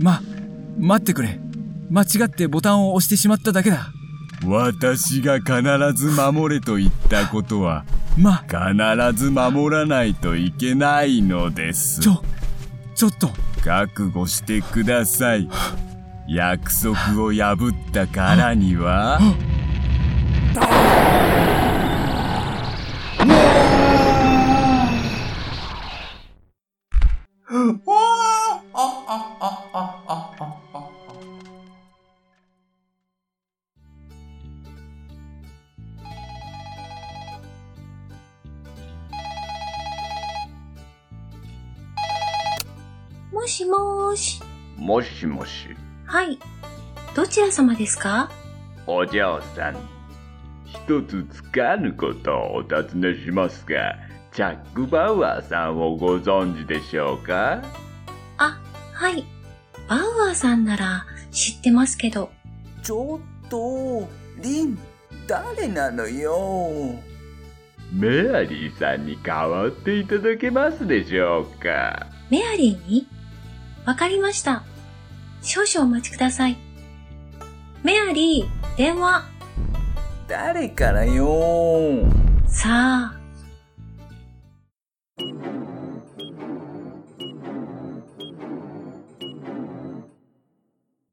ま、待ってくれ。間違ってボタンを押してしまっただけだ。私が必ず守れと言ったことは、ま、必ず守らないといけないのです。ちょ、ちょっと。覚悟してください。約束を破ったからには、もしもーし。もしもし、はい。どちら様ですか？お嬢さん。一つつかぬことをお尋ねしますが、チャック・バウアーさんをご存知でしょうか？あ、はい。バウアーさんなら知ってますけど。ちょっと、リン、誰なのよ？メアリーさんに代わっていただけますでしょうか？メアリーに？わかりました。少々お待ちください。メアリー、電話。誰からよ？さ